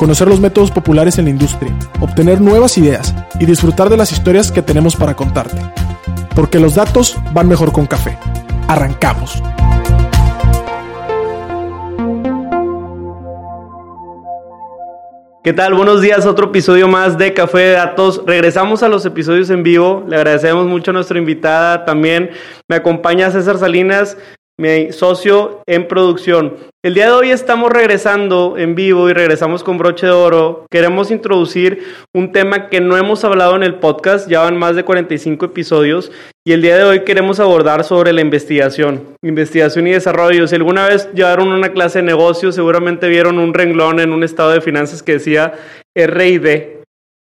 conocer los métodos populares en la industria, obtener nuevas ideas y disfrutar de las historias que tenemos para contarte. Porque los datos van mejor con café. Arrancamos. ¿Qué tal? Buenos días, otro episodio más de Café de Datos. Regresamos a los episodios en vivo. Le agradecemos mucho a nuestra invitada. También me acompaña César Salinas, mi socio en producción. El día de hoy estamos regresando en vivo y regresamos con broche de oro. Queremos introducir un tema que no hemos hablado en el podcast, ya van más de 45 episodios y el día de hoy queremos abordar sobre la investigación, investigación y desarrollo. Si alguna vez llevaron una clase de negocios, seguramente vieron un renglón en un estado de finanzas que decía R&D,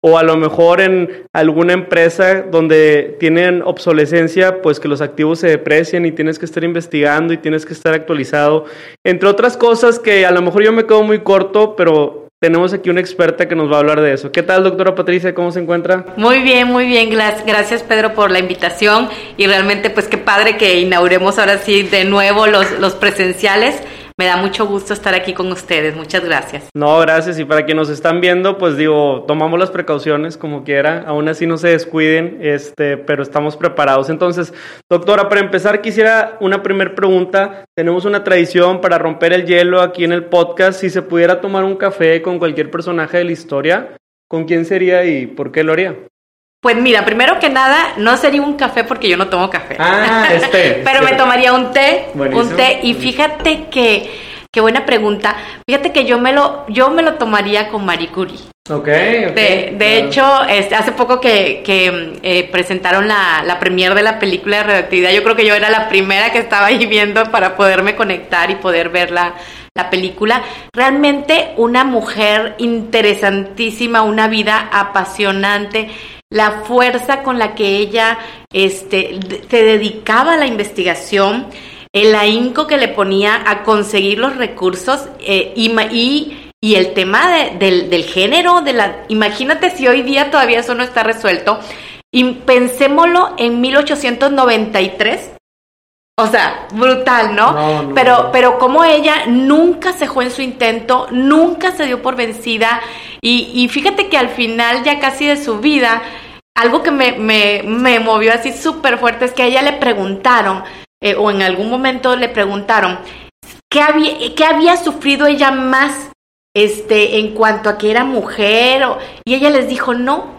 o a lo mejor en alguna empresa donde tienen obsolescencia, pues que los activos se deprecian y tienes que estar investigando y tienes que estar actualizado, entre otras cosas que a lo mejor yo me quedo muy corto, pero tenemos aquí una experta que nos va a hablar de eso. ¿Qué tal, doctora Patricia? ¿Cómo se encuentra? Muy bien, muy bien. Gracias, Pedro, por la invitación. Y realmente, pues qué padre que inauguremos ahora sí de nuevo los, los presenciales. Me da mucho gusto estar aquí con ustedes. Muchas gracias. No, gracias. Y para quienes nos están viendo, pues digo, tomamos las precauciones como quiera. Aún así no se descuiden, este, pero estamos preparados. Entonces, doctora, para empezar quisiera una primera pregunta. Tenemos una tradición para romper el hielo aquí en el podcast. Si se pudiera tomar un café con cualquier personaje de la historia, ¿con quién sería y por qué lo haría? Pues mira, primero que nada, no sería un café porque yo no tomo café. Ah, este. Pero me tomaría un té, un té. Y fíjate que, qué buena pregunta. Fíjate que yo me lo, yo me lo tomaría con Marie Curie. Ok, De, hecho, este, hace poco que, que eh, presentaron la, la premier de la película de radioactividad, yo creo que yo era la primera que estaba ahí viendo para poderme conectar y poder ver la, la película. Realmente una mujer interesantísima, una vida apasionante la fuerza con la que ella este, se dedicaba a la investigación, el ahínco que le ponía a conseguir los recursos eh, y, el tema del, del, género, de la, imagínate si hoy día todavía eso no está resuelto, y pensémoslo en 1893, o sea, brutal, ¿no? pero, pero como ella nunca cejó en su intento, nunca se dio por vencida. Y, y fíjate que al final, ya casi de su vida, algo que me, me, me movió así súper fuerte es que a ella le preguntaron, eh, o en algún momento le preguntaron, ¿qué había, qué había sufrido ella más este, en cuanto a que era mujer? O, y ella les dijo, no,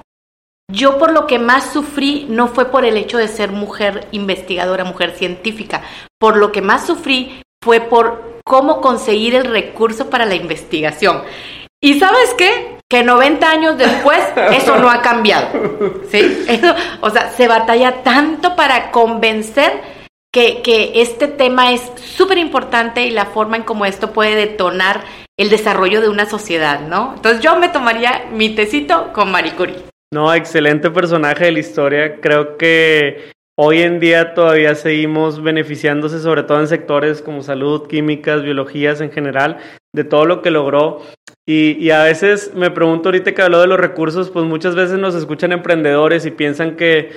yo por lo que más sufrí no fue por el hecho de ser mujer investigadora, mujer científica. Por lo que más sufrí fue por cómo conseguir el recurso para la investigación. ¿Y sabes qué? Que 90 años después eso no ha cambiado. ¿Sí? o sea, se batalla tanto para convencer que, que este tema es súper importante y la forma en cómo esto puede detonar el desarrollo de una sociedad, ¿no? Entonces yo me tomaría mi tecito con Marie Curie. No, excelente personaje de la historia. Creo que hoy en día todavía seguimos beneficiándose, sobre todo en sectores como salud, químicas, biologías en general, de todo lo que logró. Y, y, a veces me pregunto ahorita que habló de los recursos, pues muchas veces nos escuchan emprendedores y piensan que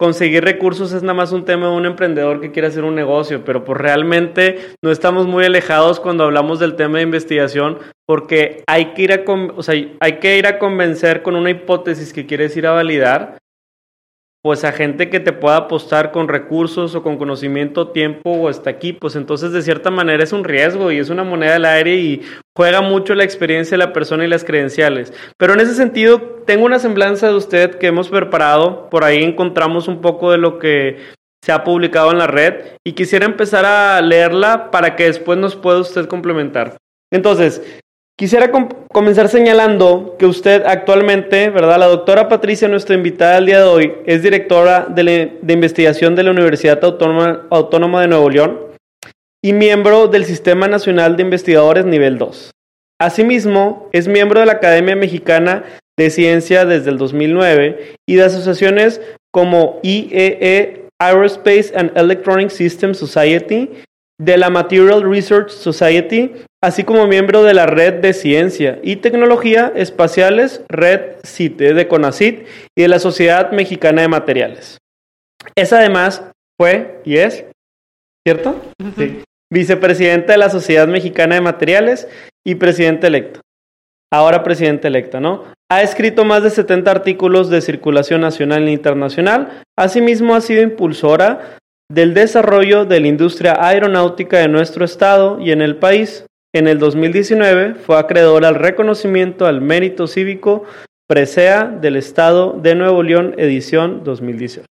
conseguir recursos es nada más un tema de un emprendedor que quiere hacer un negocio, pero pues realmente no estamos muy alejados cuando hablamos del tema de investigación porque hay que ir a, o sea, hay que ir a convencer con una hipótesis que quieres ir a validar pues a gente que te pueda apostar con recursos o con conocimiento, tiempo o hasta aquí, pues entonces de cierta manera es un riesgo y es una moneda del aire y juega mucho la experiencia de la persona y las credenciales. Pero en ese sentido, tengo una semblanza de usted que hemos preparado, por ahí encontramos un poco de lo que se ha publicado en la red y quisiera empezar a leerla para que después nos pueda usted complementar. Entonces, Quisiera comenzar señalando que usted actualmente, ¿verdad? La doctora Patricia, nuestra invitada el día de hoy, es directora de, investigación de la Universidad Autónoma, Autónoma de Nuevo León y miembro del Sistema Nacional de Investigadores Nivel 2. Asimismo, es miembro de la Academia Mexicana de Ciencia desde el 2009 y de asociaciones como IEE e Aerospace and Electronic Systems Society, de la Material Research Society, así como miembro de la Red de Ciencia y Tecnología Espaciales, Red CITE de CONACIT y de la Sociedad Mexicana de Materiales. Es además, fue y es, ¿cierto? Sí. Vicepresidente de la Sociedad Mexicana de Materiales y presidente electo. Ahora presidente electo, ¿no? Ha escrito más de 70 artículos de circulación nacional e internacional. Asimismo, ha sido impulsora del desarrollo de la industria aeronáutica de nuestro estado y en el país. En el 2019 fue acreedor al reconocimiento al mérito cívico Presea del Estado de Nuevo León, edición 2018.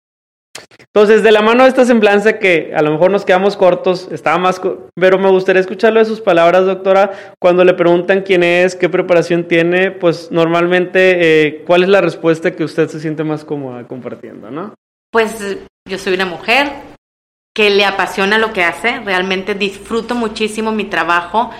Entonces, de la mano de esta semblanza que a lo mejor nos quedamos cortos, estaba más, pero me gustaría escucharlo de sus palabras, doctora, cuando le preguntan quién es, qué preparación tiene, pues normalmente, eh, ¿cuál es la respuesta que usted se siente más cómoda compartiendo, no? Pues yo soy una mujer, que le apasiona lo que hace, realmente disfruto muchísimo mi trabajo.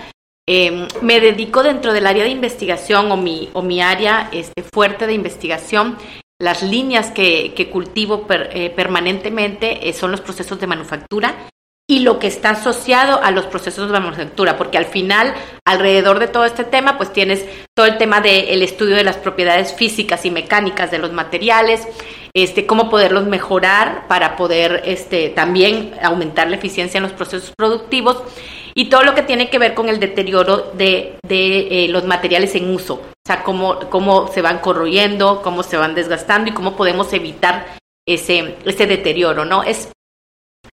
Em, me dedico dentro del área de investigación o mi, o mi área este, fuerte de investigación. Las líneas que, cultivo eh, permanentemente eh, son los procesos de manufactura y lo que está asociado a los procesos de manufactura, porque al final, alrededor de todo este tema, pues tienes todo el tema del estudio de las propiedades físicas y mecánicas de los materiales, este, cómo poderlos mejorar para poder este, también aumentar la eficiencia en los procesos productivos y todo lo que tiene que ver con el deterioro de, de eh, los materiales en uso, o sea, cómo, cómo se van corroyendo, cómo se van desgastando y cómo podemos evitar ese, ese deterioro, ¿no? Es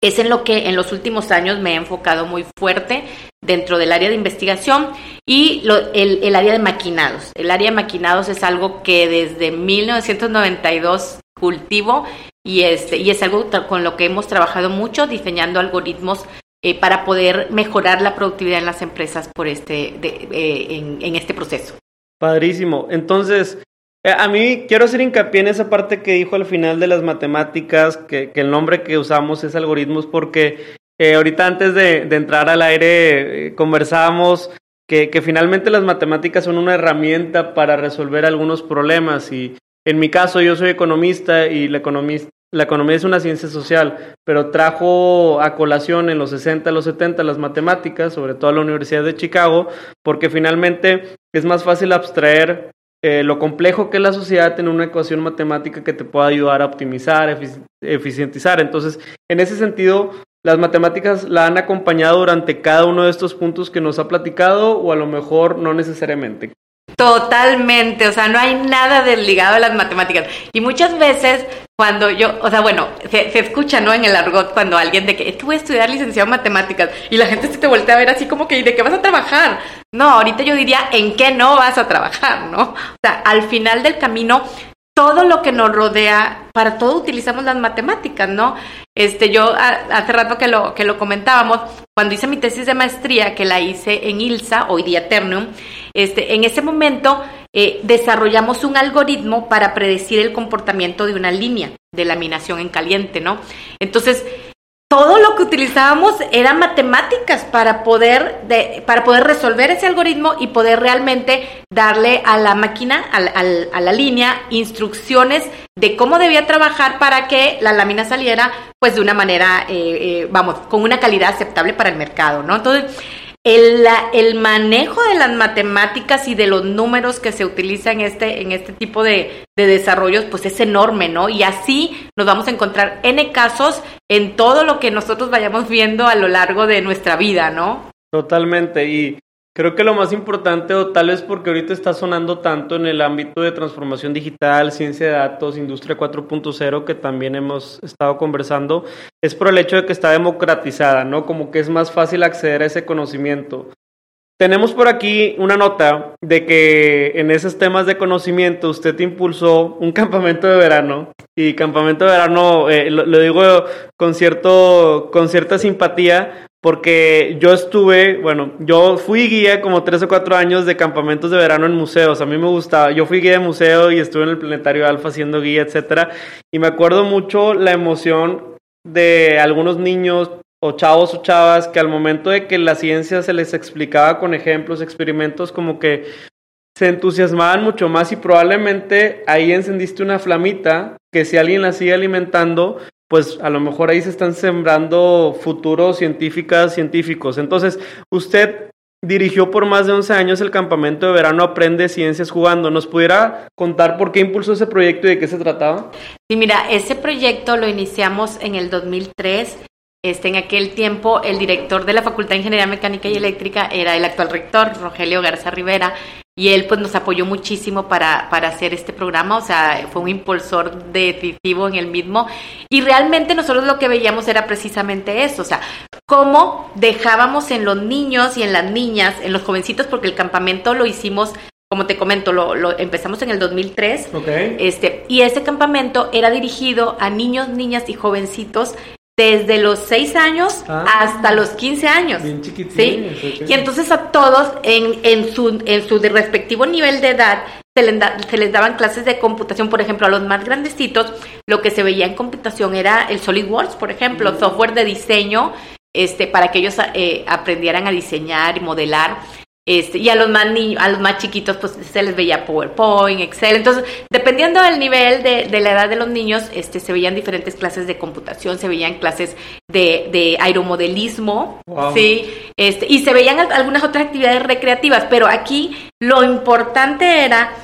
es en lo que en los últimos años me he enfocado muy fuerte dentro del área de investigación y el, área de maquinados. El área de maquinados es algo que desde 1992 cultivo y, este, y es algo con lo que hemos trabajado mucho diseñando algoritmos eh, para poder mejorar la productividad en las empresas por este, eh, en, este proceso. Padrísimo. Entonces, a mí quiero hacer hincapié en esa parte que dijo al final de las matemáticas, que, el nombre que usamos es algoritmos, porque eh, ahorita antes de, entrar al aire eh, conversábamos que, finalmente las matemáticas son una herramienta para resolver algunos problemas. Y en mi caso yo soy economista y la, la economía es una ciencia social, pero trajo a colación en los 60, los 70 las matemáticas, sobre todo a la Universidad de Chicago, porque finalmente es más fácil abstraer eh, lo complejo que es la sociedad tener una ecuación matemática que te pueda ayudar a optimizar, eficientizar. Entonces, en ese sentido, las matemáticas la han acompañado durante cada uno de estos puntos que nos ha platicado o a lo mejor no necesariamente. Totalmente, o sea, no hay nada desligado a las matemáticas. Y muchas veces cuando yo, o sea, bueno, se, escucha, ¿no? En el argot cuando alguien de que, es voy a estudiar licenciado en matemáticas y la gente se te voltea a ver así como que, ¿de qué vas a trabajar? No, ahorita yo diría, ¿en qué no vas a trabajar, no? O sea, al final del camino todo lo que nos rodea, para todo utilizamos las matemáticas, ¿no? Este, yo hace rato que lo, que lo comentábamos, cuando hice mi tesis de maestría, que la hice en ILSA, hoy día Ternum, este, en ese momento eh, desarrollamos un algoritmo para predecir el comportamiento de una línea de laminación en caliente, ¿no? Entonces, todo lo que utilizábamos era matemáticas para poder, para poder resolver ese algoritmo y poder realmente darle a la máquina, a, la línea, instrucciones de cómo debía trabajar para que la lámina saliera pues de una manera, eh, eh, vamos, con una calidad aceptable para el mercado, ¿no? Entonces, el, el, manejo de las matemáticas y de los números que se utilizan en este, en este tipo de, de, desarrollos, pues es enorme, ¿no? Y así nos vamos a encontrar N casos en todo lo que nosotros vayamos viendo a lo largo de nuestra vida, ¿no? Totalmente. Y Creo que lo más importante, o tal vez porque ahorita está sonando tanto en el ámbito de transformación digital, ciencia de datos, industria 4.0, que también hemos estado conversando, es por el hecho de que está democratizada, ¿no? Como que es más fácil acceder a ese conocimiento. Tenemos por aquí una nota de que en esos temas de conocimiento usted impulsó un campamento de verano y campamento de verano, eh, lo, lo, digo con, cierto, con cierta simpatía porque yo estuve, bueno, yo fui guía como tres o cuatro años de campamentos de verano en museos, a mí me gustaba, yo fui guía de museo y estuve en el Planetario Alfa haciendo guía, etcétera, y me acuerdo mucho la emoción de algunos niños o chavos o chavas que al momento de que la ciencia se les explicaba con ejemplos, experimentos, como que se entusiasmaban mucho más y probablemente ahí encendiste una flamita que si alguien la sigue alimentando, pues a lo mejor ahí se están sembrando futuros científicas, científicos. Entonces, usted dirigió por más de 11 años el campamento de verano Aprende Ciencias Jugando. ¿Nos pudiera contar por qué impulsó ese proyecto y de qué se trataba? Sí, mira, ese proyecto lo iniciamos en el 2003. Este, en aquel tiempo, el director de la Facultad de Ingeniería Mecánica y Eléctrica era el actual rector, Rogelio Garza Rivera, y él pues nos apoyó muchísimo para, para hacer este programa, o sea, fue un impulsor decisivo en el mismo y realmente nosotros lo que veíamos era precisamente eso, o sea, cómo dejábamos en los niños y en las niñas, en los jovencitos, porque el campamento lo hicimos como te comento, lo, lo, empezamos en el 2003. Okay. Este, y ese campamento era dirigido a niños, niñas y jovencitos desde los 6 años ah, hasta los 15 años. Bien ¿sí? Okay. Y entonces a todos en, en, su, en su respectivo nivel de edad se les, da, se les, daban clases de computación, por ejemplo, a los más grandecitos, lo que se veía en computación era el SolidWorks, por ejemplo, software de diseño, este, para que ellos eh, aprendieran a diseñar y modelar. Este, y a los más niños, a los más chiquitos, pues se les veía PowerPoint, Excel. Entonces, dependiendo del nivel de, de, la edad de los niños, este, se veían diferentes clases de computación, se veían clases de, de aeromodelismo, wow. sí, este, y se veían algunas otras actividades recreativas. Pero aquí lo importante era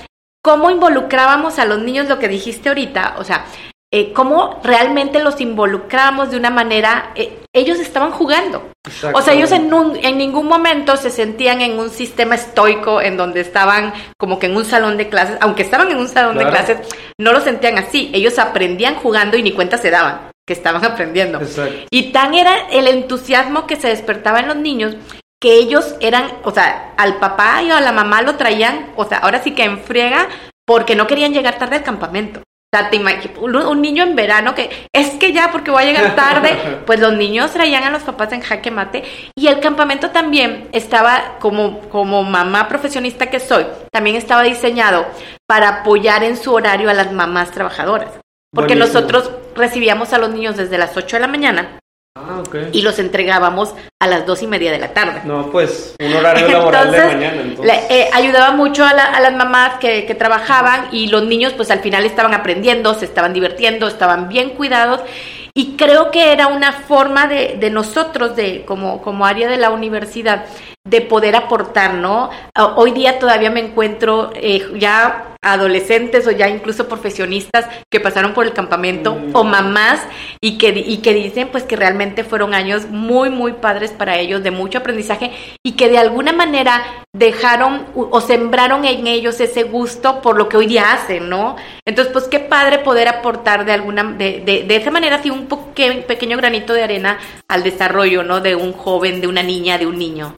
cómo involucrábamos a los niños, lo que dijiste ahorita, o sea, eh, cómo realmente los involucramos de una manera, eh, ellos estaban jugando. O sea, ellos en, un, en ningún momento se sentían en un sistema estoico en donde estaban como que en un salón de clases, aunque estaban en un salón claro. de clases, no lo sentían así. Ellos aprendían jugando y ni cuenta se daban que estaban aprendiendo. Exacto. Y tan era el entusiasmo que se despertaba en los niños que ellos eran, o sea, al papá y a la mamá lo traían, o sea, ahora sí que en friega porque no querían llegar tarde al campamento. O sea, te un niño en verano que es que ya porque voy a llegar tarde, pues los niños traían a los papás en jaque mate y el campamento también estaba como como mamá profesionista que soy, también estaba diseñado para apoyar en su horario a las mamás trabajadoras. Porque Buenísimo. nosotros recibíamos a los niños desde las 8 de la mañana Ah, okay. y los entregábamos a las dos y media de la tarde. No, pues un horario laboral de mañana. Entonces. Le, eh, ayudaba mucho a, la, a las mamás que, que, trabajaban y los niños pues al final estaban aprendiendo, se estaban divirtiendo, estaban bien cuidados y creo que era una forma de, de nosotros, de como, como área de la universidad, de poder aportar, ¿no? Hoy día todavía me encuentro eh, ya adolescentes o ya incluso profesionistas que pasaron por el campamento mm. o mamás y que, y que dicen pues que realmente fueron años muy, muy padres para ellos, de mucho aprendizaje y que de alguna manera dejaron o sembraron en ellos ese gusto por lo que hoy día hacen, ¿no? Entonces, pues qué padre poder aportar de alguna, de, de, de esa manera, así un pequeño granito de arena al desarrollo, ¿no? De un joven, de una niña, de un niño.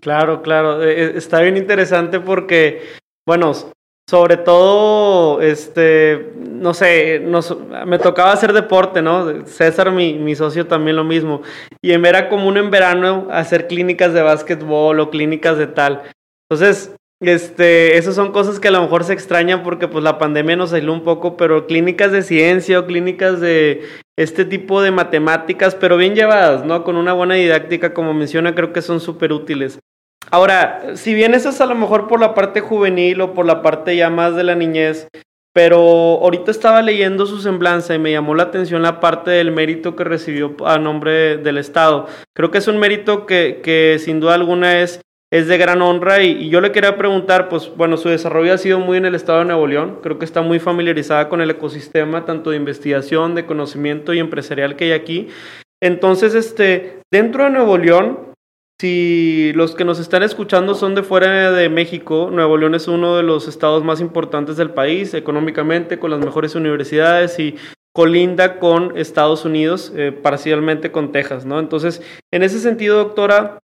Claro, claro. Está bien interesante porque, bueno, sobre todo, este, no sé, nos, me tocaba hacer deporte, ¿no? César, mi, mi socio, también lo mismo. Y era común en verano hacer clínicas de básquetbol o clínicas de tal. Entonces, este, esas son cosas que a lo mejor se extrañan porque pues la pandemia nos aisló un poco, pero clínicas de ciencia o clínicas de este tipo de matemáticas, pero bien llevadas, ¿no? Con una buena didáctica, como menciona, creo que son súper útiles. Ahora, si bien eso es a lo mejor por la parte juvenil o por la parte ya más de la niñez, pero ahorita estaba leyendo su semblanza y me llamó la atención la parte del mérito que recibió a nombre del Estado. Creo que es un mérito que, que sin duda alguna es es de gran honra y, yo le quería preguntar, pues bueno, su desarrollo ha sido muy en el estado de Nuevo León, creo que está muy familiarizada con el ecosistema, tanto de investigación, de conocimiento y empresarial que hay aquí. Entonces, este, dentro de Nuevo León, si los que nos están escuchando son de fuera de México, Nuevo León es uno de los estados más importantes del país económicamente, con las mejores universidades y colinda con Estados Unidos, eh, parcialmente con Texas, ¿no? Entonces, en ese sentido, doctora,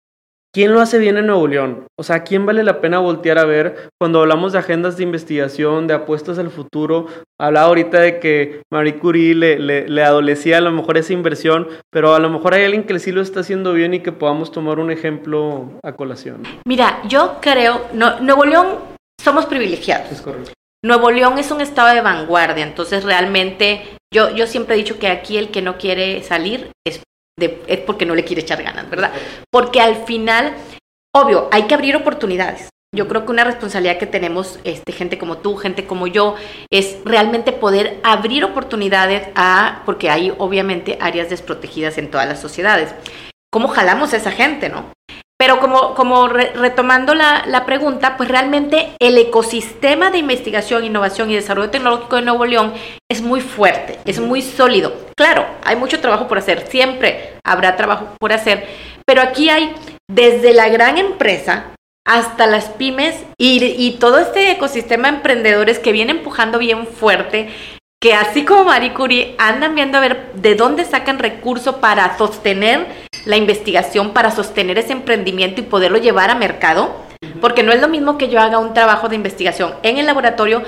¿quién lo hace bien en Nuevo León? O sea, ¿quién vale la pena voltear a ver cuando hablamos de agendas de investigación, de apuestas al futuro? Hablaba ahorita de que Marie Curie le, le, adolecía a lo mejor esa inversión, pero a lo mejor hay alguien que sí lo está haciendo bien y que podamos tomar un ejemplo a colación. Mira, yo creo, no, Nuevo León somos privilegiados. Es correcto. Nuevo León es un estado de vanguardia, entonces realmente yo, yo siempre he dicho que aquí el que no quiere salir es, es porque no le quiere echar ganas, ¿verdad? Porque al final, obvio, hay que abrir oportunidades. Yo creo que una responsabilidad que tenemos, este, gente como tú, gente como yo, es realmente poder abrir oportunidades a, porque hay obviamente áreas desprotegidas en todas las sociedades. ¿Cómo jalamos a esa gente, no? Pero como, como retomando la, la, pregunta, pues realmente el ecosistema de investigación, innovación y desarrollo tecnológico de Nuevo León es muy fuerte, es muy sólido. Claro, hay mucho trabajo por hacer, siempre habrá trabajo por hacer, pero aquí hay desde la gran empresa hasta las pymes y, todo este ecosistema de emprendedores que viene empujando bien fuerte, que así como Marie Curie andan viendo a ver de dónde sacan recursos para sostener la investigación, para sostener ese emprendimiento y poderlo llevar a mercado, porque no es lo mismo que yo haga un trabajo de investigación en el laboratorio,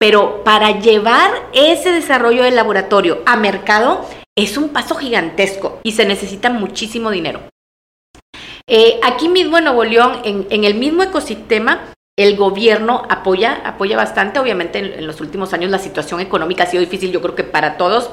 pero para llevar ese desarrollo del laboratorio a mercado es un paso gigantesco y se necesita muchísimo dinero. Eh, aquí mismo en Nuevo León, en, en el mismo ecosistema, el gobierno apoya, apoya bastante. Obviamente en, los últimos años la situación económica ha sido difícil, yo creo que para todos,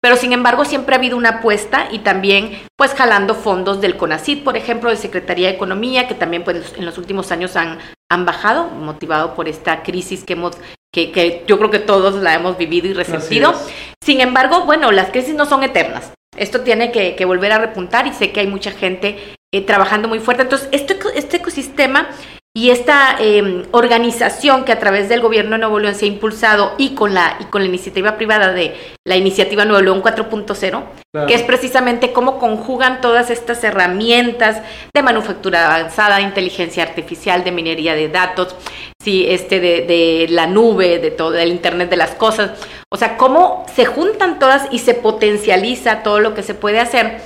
pero sin embargo siempre ha habido una apuesta y también pues jalando fondos del CONACID, por ejemplo, de Secretaría de Economía, que también pues en los últimos años han, han bajado, motivado por esta crisis que hemos que, que yo creo que todos la hemos vivido y resentido. Sin embargo, bueno, las crisis no son eternas. Esto tiene que, que volver a repuntar y sé que hay mucha gente eh, trabajando muy fuerte. Entonces, este, este ecosistema y esta em, organización que a través del gobierno de Nuevo León se ha impulsado y con la, y con la iniciativa privada de la iniciativa Nuevo León 4.0, que es precisamente cómo conjugan todas estas herramientas de manufactura avanzada, de inteligencia artificial, de minería de datos, sí, este, de, de la nube, de todo, del Internet de las cosas. O sea, cómo se juntan todas y se potencializa todo lo que se puede hacer.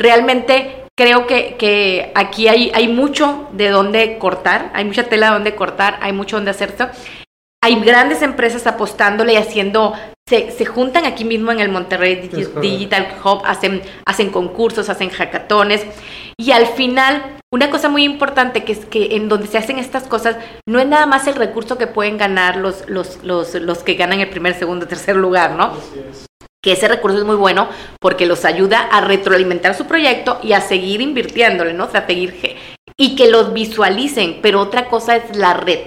Realmente creo que, que aquí hay, hay mucho de dónde cortar, hay mucha tela de dónde cortar, hay mucho donde hacer esto. Hay grandes empresas apostándole y haciendo, se, se juntan aquí mismo en el Monterrey Digital Hub, hacen, hacen concursos, hacen hackatones y al final una cosa muy importante que es que en donde se hacen estas cosas no es nada más el recurso que pueden ganar los, los, los, los que ganan el primer, segundo, tercer lugar, ¿no? Que ese recurso es muy bueno porque los ayuda a retroalimentar su proyecto y a seguir invirtiéndole, ¿no? O sea, seguir y que los visualicen, pero otra cosa es la red.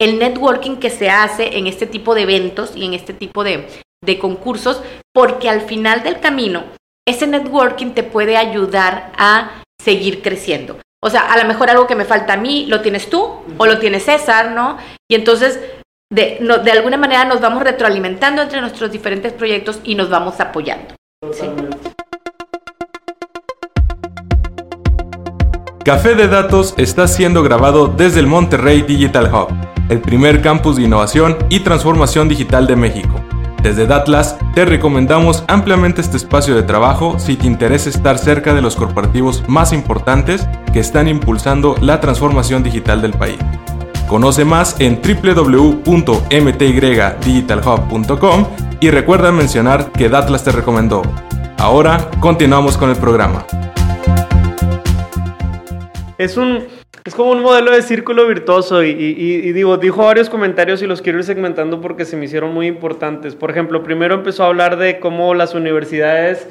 El networking que se hace en este tipo de eventos y en este tipo de, de concursos, porque al final del camino, ese networking te puede ayudar a seguir creciendo. O sea, a lo mejor algo que me falta a mí lo tienes tú o lo tiene César, ¿no? Y entonces de, alguna manera nos vamos retroalimentando entre nuestros diferentes proyectos y nos vamos apoyando. Café de Datos está siendo grabado desde el Monterrey Digital Hub, el primer campus de innovación y transformación digital de México. Desde Datlas te recomendamos ampliamente este espacio de trabajo si te interesa estar cerca de los corporativos más importantes que están impulsando la transformación digital del país. Conoce más en www.mtydigitalhub.com y recuerda mencionar que Datlas te recomendó. Ahora continuamos con el programa. Es un es como un modelo de círculo virtuoso y, y, digo, dijo varios comentarios y los quiero ir segmentando porque se me hicieron muy importantes. Por ejemplo, primero empezó a hablar de cómo las universidades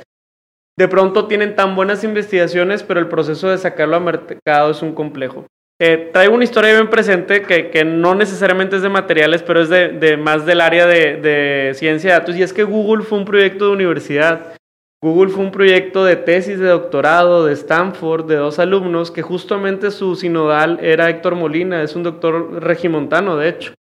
de pronto tienen tan buenas investigaciones, pero el proceso de sacarlo a mercado es un complejo. Eh, traigo una historia bien presente que, que, no necesariamente es de materiales, pero es de, más del área de, de, ciencia de datos. Y es que Google fue un proyecto de universidad. Google fue un proyecto de tesis de doctorado de Stanford de dos alumnos que justamente su sinodal era Héctor Molina, es un doctor regimontano de hecho.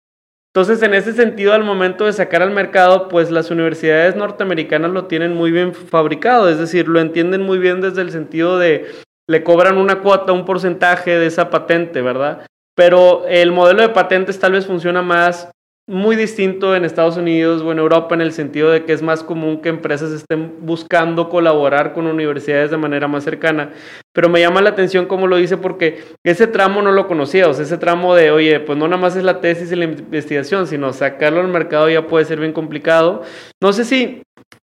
Entonces, en ese sentido, al momento de sacar al mercado, pues las universidades norteamericanas lo tienen muy bien fabricado, es decir, lo entienden muy bien desde el sentido de le cobran una cuota, un porcentaje de esa patente, ¿verdad? Pero el modelo de patentes tal vez funciona más muy distinto en Estados Unidos o en Europa en el sentido de que es más común que empresas estén buscando colaborar con universidades de manera más cercana. Pero me llama la atención cómo lo dice porque ese tramo no lo conocía, o sea, ese tramo de, oye, pues no nada más es la tesis y la investigación, sino sacarlo al mercado ya puede ser bien complicado. No sé si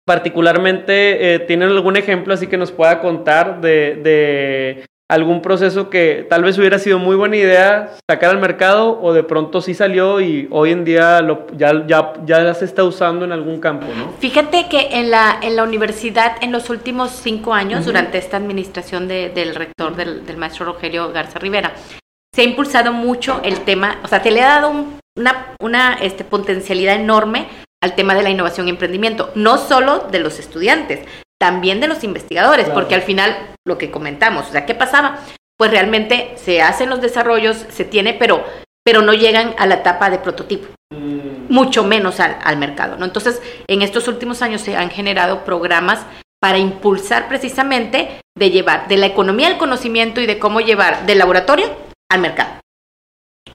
particularmente eh, tienen algún ejemplo así que nos pueda contar de, de algún proceso que tal vez hubiera sido muy buena idea sacar al mercado o de pronto sí salió y hoy en día lo, ya, ya, ya se está usando en algún campo, ¿no? Fíjate que en la, en la universidad en los últimos cinco años, durante esta administración del rector, del, del, maestro Rogelio Garza Rivera, se ha impulsado mucho el tema, o sea, se le ha dado una, una este, potencialidad enorme al tema de la innovación y emprendimiento, no solo de los estudiantes, también de los investigadores, porque al final lo que comentamos, o sea, ¿qué pasaba? Pues realmente se hacen los desarrollos, se tiene, pero, pero no llegan a la etapa de prototipo, mm. mucho menos al, al, mercado, ¿no? Entonces, en estos últimos años se han generado programas para impulsar precisamente de llevar de la economía del conocimiento y de cómo llevar del laboratorio al mercado.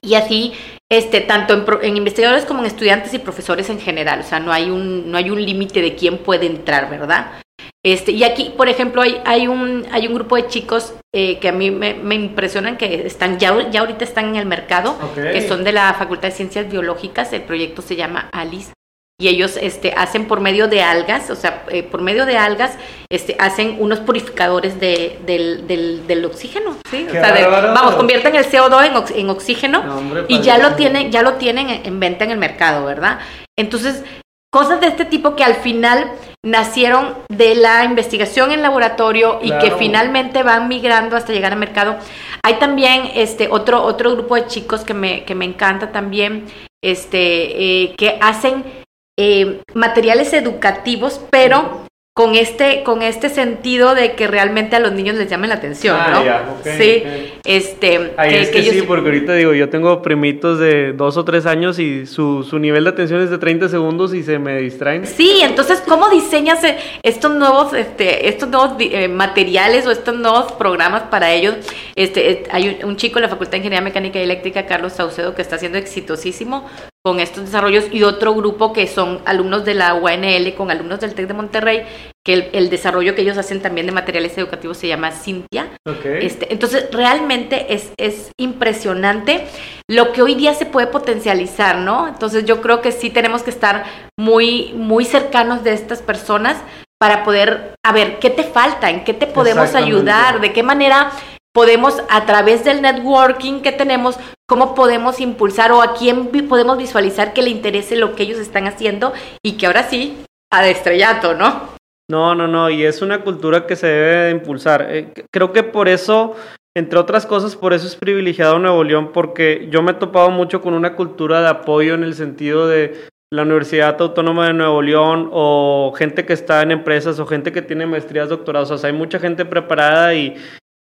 Y así, este, tanto en, en, investigadores como en estudiantes y profesores en general. O sea, no hay un, no hay un límite de quién puede entrar, ¿verdad? Este, y aquí, por ejemplo, hay, hay, un, hay un grupo de chicos eh, que a mí me, me, impresionan que están ya, ya ahorita están en el mercado, que son de la Facultad de Ciencias Biológicas. El proyecto se llama ALICE. Y ellos este, hacen por medio de algas, o sea, eh, por medio de algas, este, hacen unos purificadores de, del, del, del, oxígeno, ¿sí? O sea, de, vamos, convierten el CO2 en, ox, en oxígeno no, hombre, y ya lo tienen, ya lo tienen en, en venta en el mercado, ¿verdad? Entonces, cosas de este tipo que al final nacieron de la investigación en laboratorio y claro. que finalmente van migrando hasta llegar al mercado. Hay también este otro otro grupo de chicos que me, que me encanta también, este, eh, que hacen eh, materiales educativos, pero con este, con este sentido de que realmente a los niños les llamen la atención, ah, ¿no? Ya, okay, sí, okay. este... Ahí que, es que, que sí, ellos... porque ahorita digo, yo tengo primitos de dos o tres años y su, su nivel de atención es de 30 segundos y se me distraen. Sí, entonces, ¿cómo diseñas estos nuevos, este, estos nuevos eh, materiales o estos nuevos programas para ellos? Este, hay un, un chico en la Facultad de Ingeniería Mecánica y Eléctrica, Carlos Saucedo, que está siendo exitosísimo con estos desarrollos y otro grupo que son alumnos de la UNL con alumnos del TEC de Monterrey, que el, el, desarrollo que ellos hacen también de materiales educativos se llama Cintia. Okay. Este, entonces, realmente es, es impresionante lo que hoy día se puede potencializar, ¿no? Entonces, yo creo que sí tenemos que estar muy, muy cercanos de estas personas para poder, a ver, ¿qué te falta? ¿En qué te podemos ayudar? ¿De qué manera podemos a través del networking que tenemos, cómo podemos impulsar o a quién podemos visualizar que le interese lo que ellos están haciendo y que ahora sí, a de estrellato, ¿no? No, no, no, y es una cultura que se debe de impulsar. Eh, creo que por eso, entre otras cosas, por eso es privilegiado Nuevo León, porque yo me he topado mucho con una cultura de apoyo en el sentido de la Universidad Autónoma de Nuevo León o gente que está en empresas o gente que tiene maestrías, doctorados. O sea, hay mucha gente preparada y,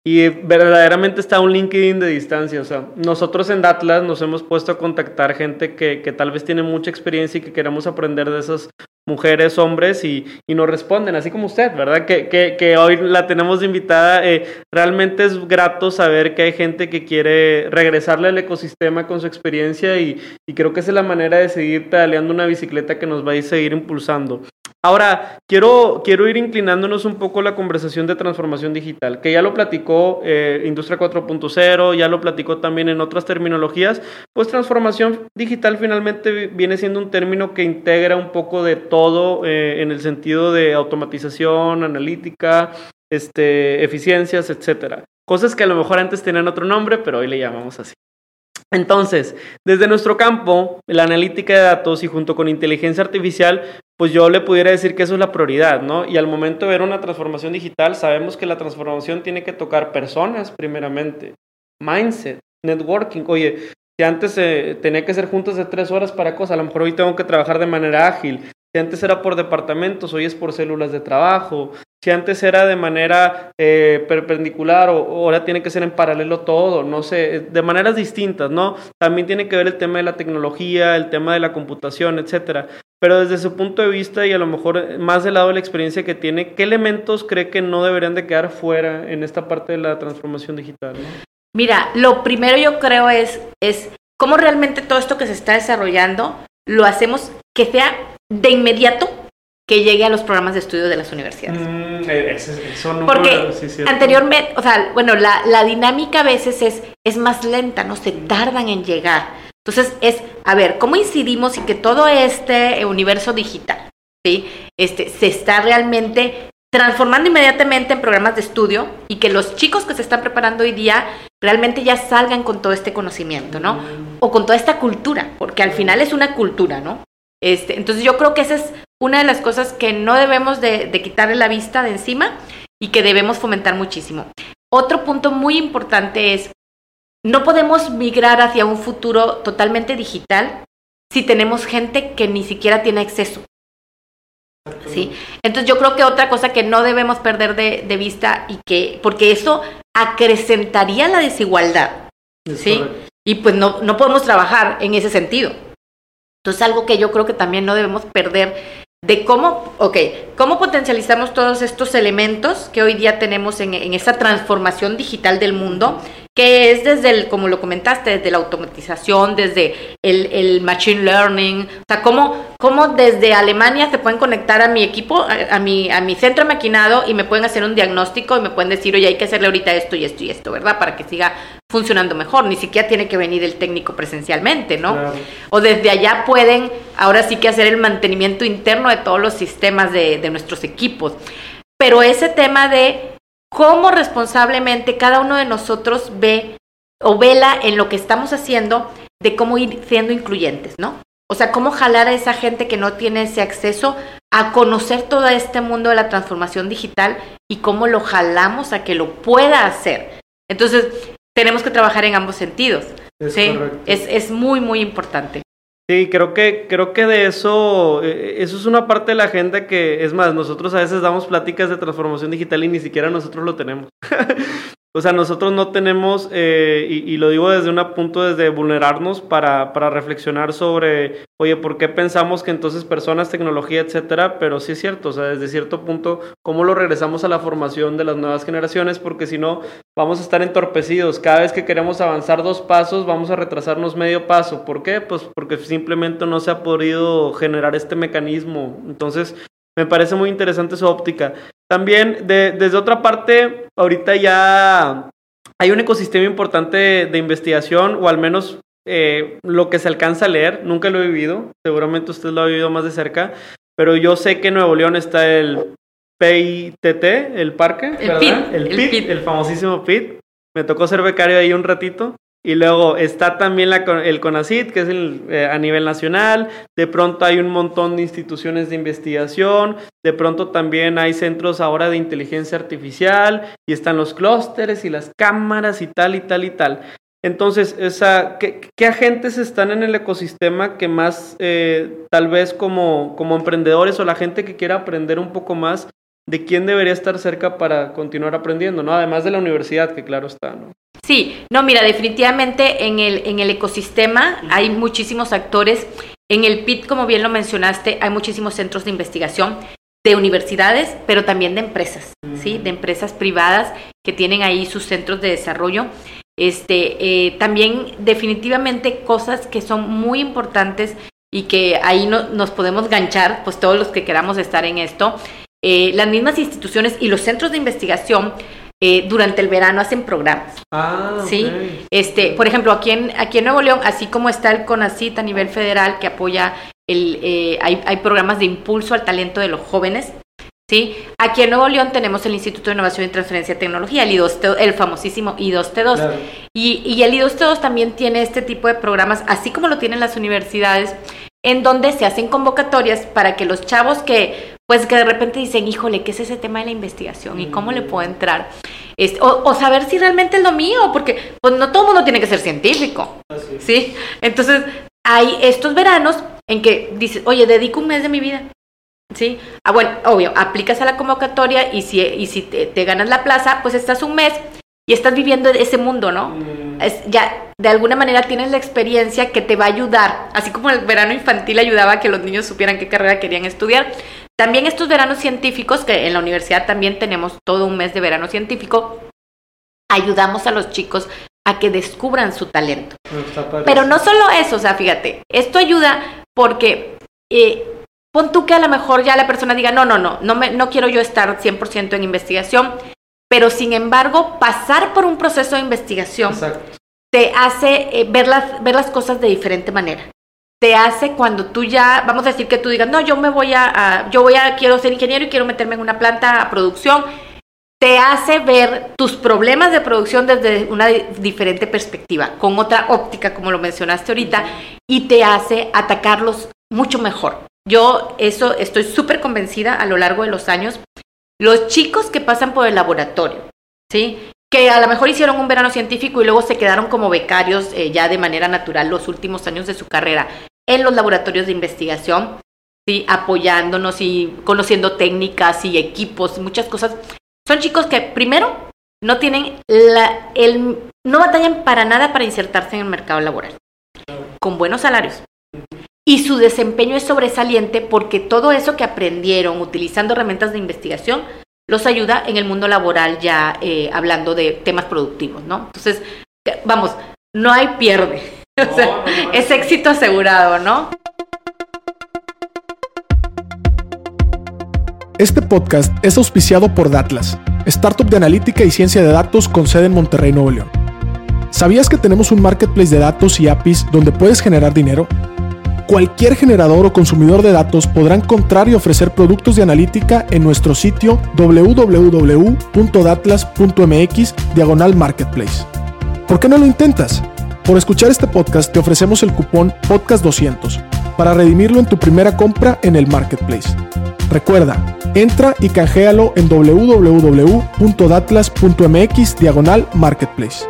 y verdaderamente está un LinkedIn de distancia. O sea, nosotros en Datlas nos hemos puesto a contactar gente que, que tal vez tiene mucha experiencia y que queremos aprender de esas mujeres, hombres y, y nos responden, así como usted, ¿verdad? Que, que, que hoy la tenemos invitada. Eh, realmente es grato saber que hay gente que quiere regresarle al ecosistema con su experiencia y, y creo que esa es la manera de seguir pedaleando una bicicleta que nos va a seguir impulsando. Ahora, quiero, quiero ir inclinándonos un poco la conversación de transformación digital, que ya lo platicó eh, Industria 4.0, ya lo platicó también en otras terminologías, pues transformación digital finalmente viene siendo un término que integra un poco de todo eh, en el sentido de automatización, analítica, este, eficiencias, etcétera. Cosas que a lo mejor antes tenían otro nombre, pero hoy le llamamos así. Entonces, desde nuestro campo, la analítica de datos y junto con inteligencia artificial, pues yo le pudiera decir que eso es la prioridad, ¿no? Y al momento de ver una transformación digital, sabemos que la transformación tiene que tocar personas primeramente, mindset, networking. Oye, si antes eh, tenía que ser juntas de tres horas para cosas, a lo mejor hoy tengo que trabajar de manera ágil. Si antes era por departamentos, hoy es por células de trabajo. Si antes era de manera eh, perpendicular o, ahora tiene que ser en paralelo todo, no sé, de maneras distintas, ¿no? También tiene que ver el tema de la tecnología, el tema de la computación, etcétera. Pero desde su punto de vista y a lo mejor más del lado de la experiencia que tiene, ¿qué elementos cree que no deberían de quedar fuera en esta parte de la transformación digital? Mira, lo primero yo creo es, es cómo realmente todo esto que se está desarrollando lo hacemos que sea de inmediato que llegue a los programas de estudio de las universidades. Mm, eh, Porque anteriormente, o sea, bueno, la, la, dinámica a veces es, es más lenta, ¿no? Se tardan en llegar. Entonces es, a ver, ¿cómo incidimos y que todo este universo digital, ¿sí? Este, se está realmente transformando inmediatamente en programas de estudio y que los chicos que se están preparando hoy día realmente ya salgan con todo este conocimiento, ¿no? Mm. O con toda esta cultura, porque al final es una cultura, ¿no? Este, entonces yo creo que esa es una de las cosas que no debemos de, quitarle la vista de encima y que debemos fomentar muchísimo. Otro punto muy importante es, no podemos migrar hacia un futuro totalmente digital si tenemos gente que ni siquiera tiene acceso. ¿Sí? Entonces yo creo que otra cosa que no debemos perder de, de vista y que, porque eso acrecentaría la desigualdad, ¿sí? Y pues no, no podemos trabajar en ese sentido. Entonces, algo que yo creo que también no debemos perder de cómo, ok, cómo potencializamos todos estos elementos que hoy día tenemos en, en esta transformación digital del mundo que es desde el, como lo comentaste, desde la automatización, desde el, machine learning, o sea, cómo, cómo, desde Alemania se pueden conectar a mi equipo, a, mi, a mi centro maquinado y me pueden hacer un diagnóstico y me pueden decir, oye, hay que hacerle ahorita esto y esto y esto, ¿verdad? Para que siga funcionando mejor, ni siquiera tiene que venir el técnico presencialmente, ¿no? O desde allá pueden ahora sí que hacer el mantenimiento interno de todos los sistemas de, de nuestros equipos. Pero ese tema de cómo responsablemente cada uno de nosotros ve o vela en lo que estamos haciendo de cómo ir siendo incluyentes, ¿no? O sea, cómo jalar a esa gente que no tiene ese acceso a conocer todo este mundo de la transformación digital y cómo lo jalamos a que lo pueda hacer. Entonces, tenemos que trabajar en ambos sentidos. ¿sí? Es, es muy, muy importante. Sí, creo que, creo que de eso, eh, eso es una parte de la agenda que, es más, nosotros a veces damos pláticas de transformación digital y ni siquiera nosotros lo tenemos. O sea, nosotros no tenemos, eh, y, lo digo desde un punto desde vulnerarnos para, para, reflexionar sobre, oye, ¿por qué pensamos que entonces personas, tecnología, etcétera? Pero sí es cierto, o sea, desde cierto punto, ¿cómo lo regresamos a la formación de las nuevas generaciones? Porque si no, vamos a estar entorpecidos. Cada vez que queremos avanzar dos pasos, vamos a retrasarnos medio paso. ¿Por qué? Pues porque simplemente no se ha podido generar este mecanismo. Entonces, me parece muy interesante su óptica. También, desde otra parte, ahorita ya hay un ecosistema importante de, investigación, o al menos eh, lo que se alcanza a leer. Nunca lo he vivido, seguramente usted lo ha vivido más de cerca, pero yo sé que en Nuevo León está el PITT, el parque, el PIT, el, PIT, el famosísimo PIT. Me tocó ser becario ahí un ratito. Y luego está también el CONACIT, que es el, eh, a nivel nacional. De pronto hay un montón de instituciones de investigación. De pronto también hay centros ahora de inteligencia artificial. Y están los clústeres y las cámaras y tal y tal y tal. Entonces, esa, ¿qué, agentes están en el ecosistema que más, eh, tal vez como, como emprendedores o la gente que quiera aprender un poco más, de quién debería estar cerca para continuar aprendiendo, ¿no? Además de la universidad, que claro está, ¿no? Sí, no, mira, definitivamente en el, en el ecosistema hay muchísimos actores. En el PIT, como bien lo mencionaste, hay muchísimos centros de investigación de universidades, pero también de empresas, ¿sí? De empresas privadas que tienen ahí sus centros de desarrollo. Este, eh, también definitivamente cosas que son muy importantes y que ahí no, nos podemos ganchar, pues todos los que queramos estar en esto. Eh, las mismas instituciones y los centros de investigación eh, durante el verano hacen programas. Ah, ¿sí? Este, por ejemplo, aquí en, aquí en Nuevo León, así como está el CONACIT a nivel federal que apoya, el, eh, hay, hay programas de impulso al talento de los jóvenes. ¿Sí? Aquí en Nuevo León tenemos el Instituto de Innovación y Transferencia de Tecnología, el, I2, el famosísimo I2T2. Y, y el I2T2 también tiene este tipo de programas, así como lo tienen las universidades, en donde se hacen convocatorias para que los chavos que pues que de repente dicen, híjole, ¿qué es ese tema de la investigación? ¿Y cómo le puedo entrar? Este, o, saber si realmente es lo mío, porque pues no todo el mundo tiene que ser científico. ¿Sí? Entonces, hay estos veranos en que dices, oye, dedico un mes de mi vida ¿Sí? Ah, bueno, obvio, aplicas a la convocatoria y si, y si te, ganas la plaza, pues estás un mes y estás viviendo ese mundo, ¿no? Mm. Es, ya, de alguna manera tienes la experiencia que te va a ayudar, así como el verano infantil ayudaba a que los niños supieran qué carrera querían estudiar. También estos veranos científicos, que en la universidad también tenemos todo un mes de verano científico, ayudamos a los chicos a que descubran su talento. Pero no solo eso, o sea, fíjate, esto ayuda porque eh, pon tú que a lo mejor ya la persona diga, no, no, no, no, me, no quiero yo estar 100% en investigación, pero sin embargo, pasar por un proceso de investigación te hace eh, ver, las, ver las cosas de diferente manera. Te hace cuando tú ya, vamos a decir que tú digas, no, yo me voy a, yo voy a, quiero ser ingeniero y quiero meterme en una planta a producción te hace ver tus problemas de producción desde una diferente perspectiva, con otra óptica, como lo mencionaste ahorita, y te hace atacarlos mucho mejor. Yo eso estoy súper convencida a lo largo de los años. Los chicos que pasan por el laboratorio, ¿sí? que a lo mejor hicieron un verano científico y luego se quedaron como becarios eh, ya de manera natural los últimos años de su carrera en los laboratorios de investigación, ¿sí? apoyándonos y conociendo técnicas y equipos, muchas cosas. Son chicos que primero no tienen la, el, no batallan para nada para insertarse en el mercado laboral, con buenos salarios. Y su desempeño es sobresaliente porque todo eso que aprendieron utilizando herramientas de investigación los ayuda en el mundo laboral ya eh, hablando de temas productivos, ¿no? Entonces, vamos, no hay pierde. es éxito asegurado, ¿no? Este podcast es auspiciado por Datlas, startup de analítica y ciencia de datos con sede en Monterrey, Nuevo León. ¿Sabías que tenemos un marketplace de datos y APIs donde puedes generar dinero? Cualquier generador o consumidor de datos podrá encontrar y ofrecer productos de analítica en nuestro sitio www.datlas.mx diagonal marketplace. ¿Por qué no lo intentas? Por escuchar este podcast te ofrecemos el cupón podcast200 para redimirlo en tu primera compra en el marketplace. Recuerda, entra y canjealo en www.datlas.mx diagonal marketplace.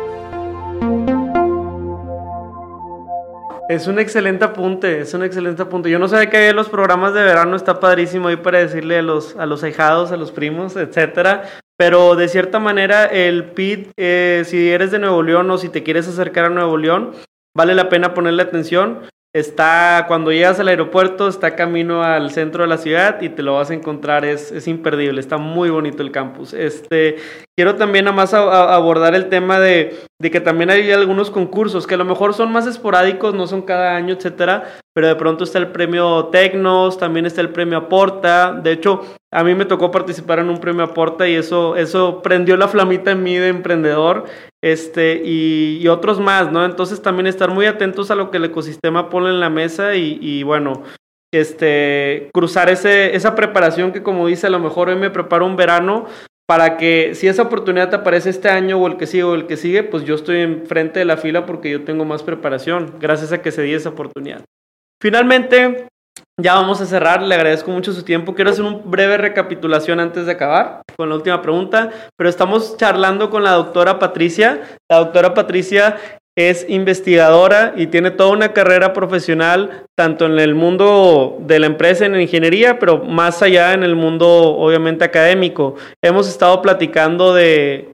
Es un excelente apunte, es un excelente apunte. Yo no sabía que había los programas de verano, está padrísimo ahí para decirle a los, a los ahijados, a los primos, etcétera. Pero de cierta manera, el PIT, eh, si eres de Nuevo León o si te quieres acercar a Nuevo León, vale la pena ponerle atención Está, cuando llegas al aeropuerto, está camino al centro de la ciudad y te lo vas a encontrar, es, es imperdible, está muy bonito el campus. Este, quiero también nada más abordar el tema de, de, que también hay algunos concursos que a lo mejor son más esporádicos, no son cada año, etcétera, pero de pronto está el premio Tecnos, también está el premio Aporta. De hecho, a mí me tocó participar en un premio Aporta y eso, eso prendió la flamita en mí de emprendedor este, y, otros más, ¿no? Entonces también estar muy atentos a lo que el ecosistema pone en la mesa y, bueno, este, cruzar ese, esa preparación que como dice, a lo mejor hoy me preparo un verano para que si esa oportunidad te aparece este año o el que sigue o el que sigue, pues yo estoy enfrente de la fila porque yo tengo más preparación, gracias a que se di esa oportunidad. Finalmente, ya vamos a cerrar, le agradezco mucho su tiempo. Quiero hacer una breve recapitulación antes de acabar con la última pregunta, pero estamos charlando con la doctora Patricia. La doctora Patricia es investigadora y tiene toda una carrera profesional, tanto en el mundo de la empresa, en ingeniería, pero más allá en el mundo obviamente académico. Hemos estado platicando de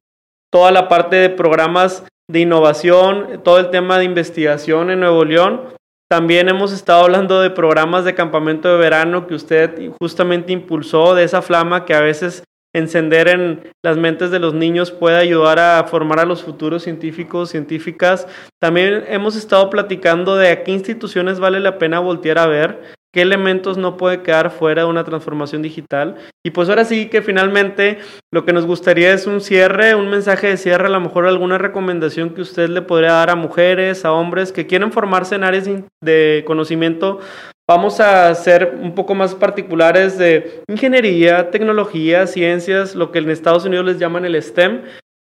toda la parte de programas de innovación, todo el tema de investigación en Nuevo León también hemos estado hablando de programas de campamento de verano que usted justamente impulsó, de esa flama que a veces encender en las mentes de los niños puede ayudar a formar a los futuros científicos, científicas. También hemos estado platicando de a qué instituciones vale la pena voltear a ver qué elementos no puede quedar fuera de una transformación digital. Y pues ahora sí que finalmente lo que nos gustaría es un cierre, un mensaje de cierre, a lo mejor alguna recomendación que usted le podría dar a mujeres, a hombres que quieren formarse en áreas de conocimiento. Vamos a ser un poco más particulares de ingeniería, tecnología, ciencias, lo que en Estados Unidos les llaman el STEM,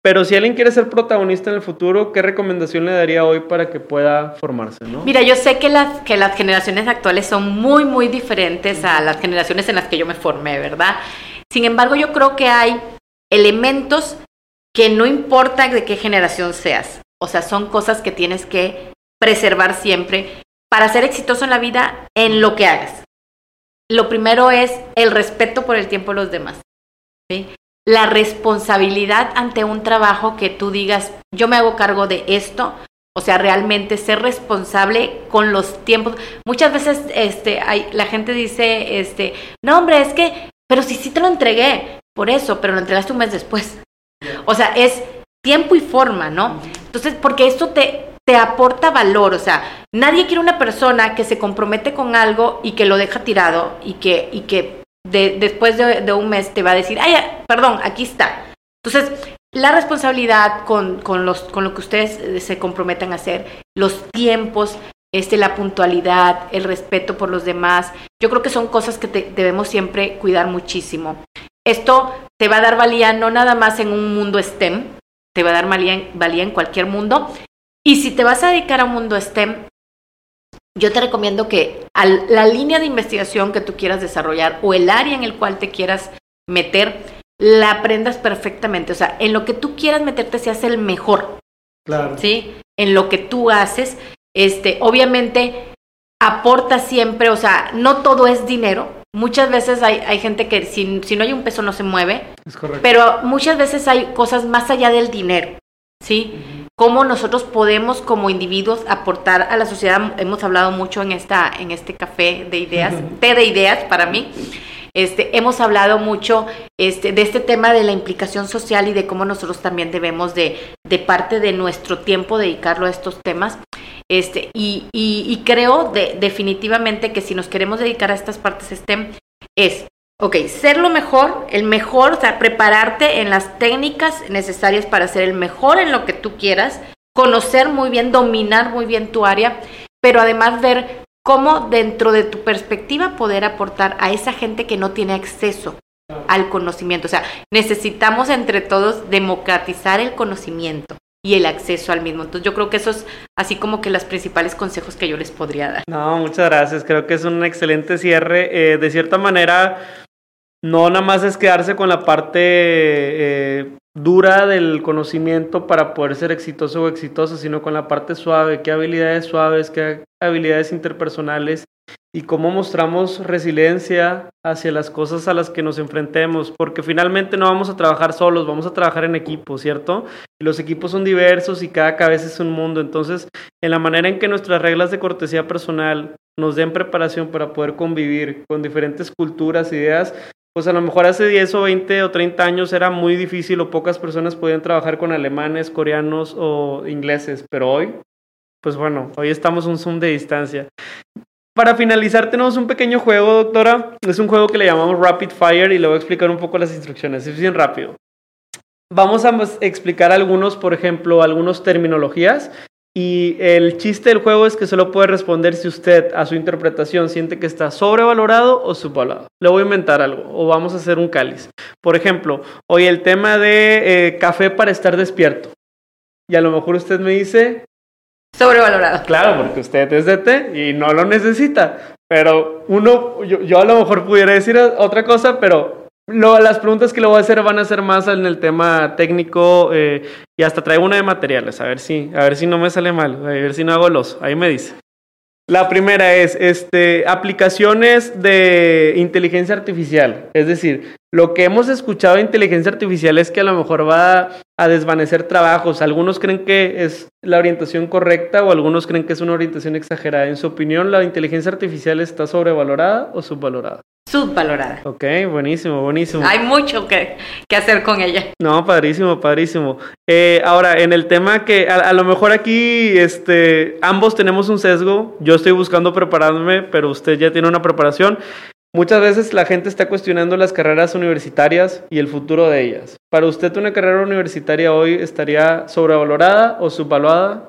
pero si alguien quiere ser protagonista en el futuro, ¿qué recomendación le daría hoy para que pueda formarse? ¿no? Mira, yo sé que las, que las generaciones actuales son muy, muy diferentes a las generaciones en las que yo me formé, ¿verdad? Sin embargo, yo creo que hay elementos que no importa de qué generación seas. O sea, son cosas que tienes que preservar siempre para ser exitoso en la vida en lo que hagas. lo primero es el respeto por el tiempo de los demás. ¿sí? La responsabilidad ante un trabajo que tú digas, yo me hago cargo de esto, o sea, realmente ser responsable con los tiempos. Muchas veces este, hay, la gente dice, este, no hombre, es que, pero si sí te lo entregué, por eso, pero lo entregaste un mes después. O sea, es tiempo y forma, ¿no? Entonces, porque esto te, te aporta valor, o sea, nadie quiere una persona que se compromete con algo y que lo deja tirado y que, y que después de, de, un mes te va a decir, ay, perdón, aquí está. Entonces, la responsabilidad con, con, los, con lo que ustedes eh, se comprometan a hacer, los tiempos, este, la puntualidad, el respeto por los demás, yo creo que son cosas que debemos siempre cuidar muchísimo. Esto te va a dar valía no nada más en un mundo STEM, te va a dar valía, valía en cualquier mundo. Y si te vas a dedicar a un mundo STEM, yo te recomiendo que a la línea de investigación que tú quieras desarrollar o el área en el cual te quieras meter, la aprendas perfectamente. O sea, en lo que tú quieras meterte seas el mejor. Claro. ¿Sí? En lo que tú haces, este, obviamente aporta siempre, o sea, no todo es dinero. Muchas veces hay, hay gente que si, si, no hay un peso no se mueve. Es correcto. Pero muchas veces hay cosas más allá del dinero. ¿Sí? Cómo nosotros podemos como individuos aportar a la sociedad. Hemos hablado mucho en, esta, en este café de ideas, té de ideas para mí. Este, hemos hablado mucho este, de este tema de la implicación social y de cómo nosotros también debemos de, de parte de nuestro tiempo dedicarlo a estos temas. Este, y, y, y creo de, definitivamente que si nos queremos dedicar a estas partes STEM es, ok, ser lo mejor, el mejor, o sea, prepararte en las técnicas necesarias para ser el mejor en lo que tú quieras, conocer muy bien, dominar muy bien tu área, pero además ver cómo dentro de tu perspectiva poder aportar a esa gente que no tiene acceso al conocimiento. O sea, necesitamos entre todos democratizar el conocimiento y el acceso al mismo. Entonces yo creo que eso es así como que los principales consejos que yo les podría dar. No, muchas gracias. Creo que es un excelente cierre. Eh, de cierta manera, no nada más es quedarse con la parte eh, dura del conocimiento para poder ser exitoso o exitoso, sino con la parte suave, qué habilidades suaves, qué habilidades interpersonales y cómo mostramos resiliencia hacia las cosas a las que nos enfrentemos, porque finalmente no vamos a trabajar solos, vamos a trabajar en equipo, ¿cierto? Los equipos son diversos y cada cabeza es un mundo, entonces en la manera en que nuestras reglas de cortesía personal nos den preparación para poder convivir con diferentes culturas, ideas, pues a lo mejor hace 10 o 20 o 30 años era muy difícil o pocas personas podían trabajar con alemanes, coreanos o ingleses, pero hoy, pues bueno, hoy estamos un zoom de distancia. Para finalizar tenemos un pequeño juego, doctora. Es un juego que le llamamos Rapid Fire y le voy a explicar un poco las instrucciones. Es bien rápido. Vamos a explicar algunos, por ejemplo, algunas terminologías y el chiste del juego es que solo puede responder si usted a su interpretación siente que está sobrevalorado o subvalorado. Le voy a inventar algo o vamos a hacer un cáliz. Por ejemplo, hoy el tema de eh, café para estar despierto. Y a lo mejor usted me dice... Sobrevalorado. Claro, porque usted es de té y no lo necesita. Pero uno, yo, yo a lo mejor pudiera decir otra cosa, pero lo, las preguntas que le voy a hacer van a ser más en el tema técnico eh, y hasta traigo una de materiales, a ver si, a ver si no me sale mal, a ver si no hago los, ahí me dice. La primera es este, aplicaciones de inteligencia artificial. Es decir, lo que hemos escuchado de inteligencia artificial es que a lo mejor va a desvanecer trabajos. Algunos creen que es la orientación correcta o algunos creen que es una orientación exagerada. En su opinión, ¿la inteligencia artificial está sobrevalorada o subvalorada? Subvalorada. Ok, buenísimo, buenísimo. Hay mucho que, que hacer con ella. No, padrísimo, padrísimo. Eh, ahora, en el tema que a, a, lo mejor aquí este, ambos tenemos un sesgo, yo estoy buscando prepararme, pero usted ya tiene una preparación. Muchas veces la gente está cuestionando las carreras universitarias y el futuro de ellas. ¿Para usted una carrera universitaria hoy estaría sobrevalorada o subvaluada?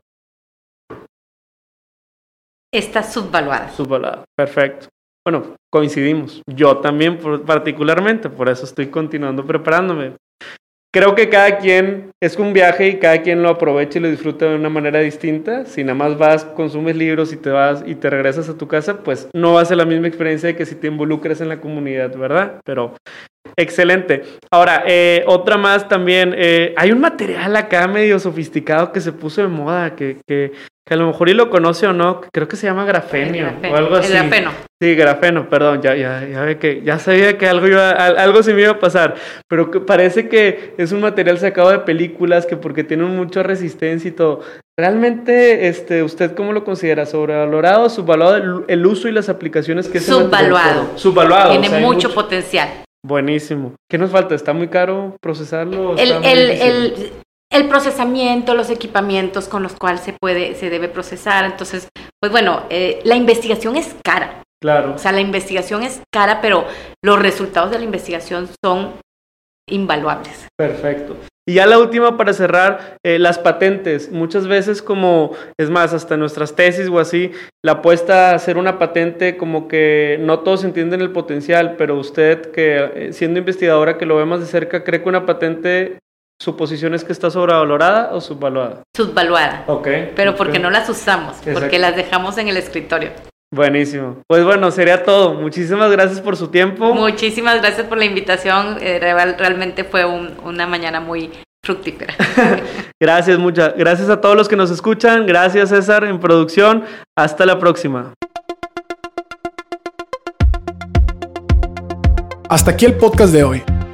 Está subvaluada. Subvaluada, perfecto. Bueno, coincidimos. Yo también particularmente, por eso estoy continuando preparándome. Creo que cada quien es un viaje y cada quien lo aprovecha y lo disfruta de una manera distinta. Si nada más vas, consumes libros y te vas y te regresas a tu casa, pues no va a ser la misma experiencia que si te involucras en la comunidad, ¿verdad? Pero Excelente. Ahora, eh, otra más también. Eh, hay un material acá medio sofisticado que se puso de moda, que, que, que a lo mejor y lo conoce o no, creo que se llama grafenio, grafeno. o algo así. El grafeno. Sí, grafeno, perdón, ya, ya, ya ve que ya sabía que algo iba, al- algo se me iba a pasar, pero que parece que es un material sacado de películas que porque tiene mucha resistencia y todo. Realmente, este, ¿usted cómo lo considera? ¿Sobrevalorado, subvaluado el, el uso y las aplicaciones que material Subvaluado. tiene? Subvaluado. Tiene o sea, hay mucho, potencial. Buenísimo. ¿Qué nos falta? ¿Está muy caro procesarlo? el, el procesamiento, los equipamientos con los cuales se puede, se debe procesar. Entonces, pues bueno, eh, la investigación es cara. Claro. O sea, la investigación es cara, pero los resultados de la investigación son invaluables. Perfecto. Y ya la última para cerrar, eh, las patentes. Muchas veces como, es más, hasta nuestras tesis o así, la apuesta a hacer una patente como que no todos entienden el potencial, pero usted que eh, siendo investigadora que lo ve más de cerca, ¿cree que una patente, su posición es que está sobrevalorada o subvaluada? Subvaluada. Ok. Pero porque no las usamos, Exacto. porque las dejamos en el escritorio. Buenísimo. Pues bueno, sería todo. Muchísimas gracias por su tiempo. Muchísimas gracias por la invitación. eh, real- realmente fue un- una mañana muy fructífera. Gracias, muchas. Gracias a todos los que nos escuchan. Gracias, César, en producción. Hasta la próxima. Hasta aquí el podcast de hoy.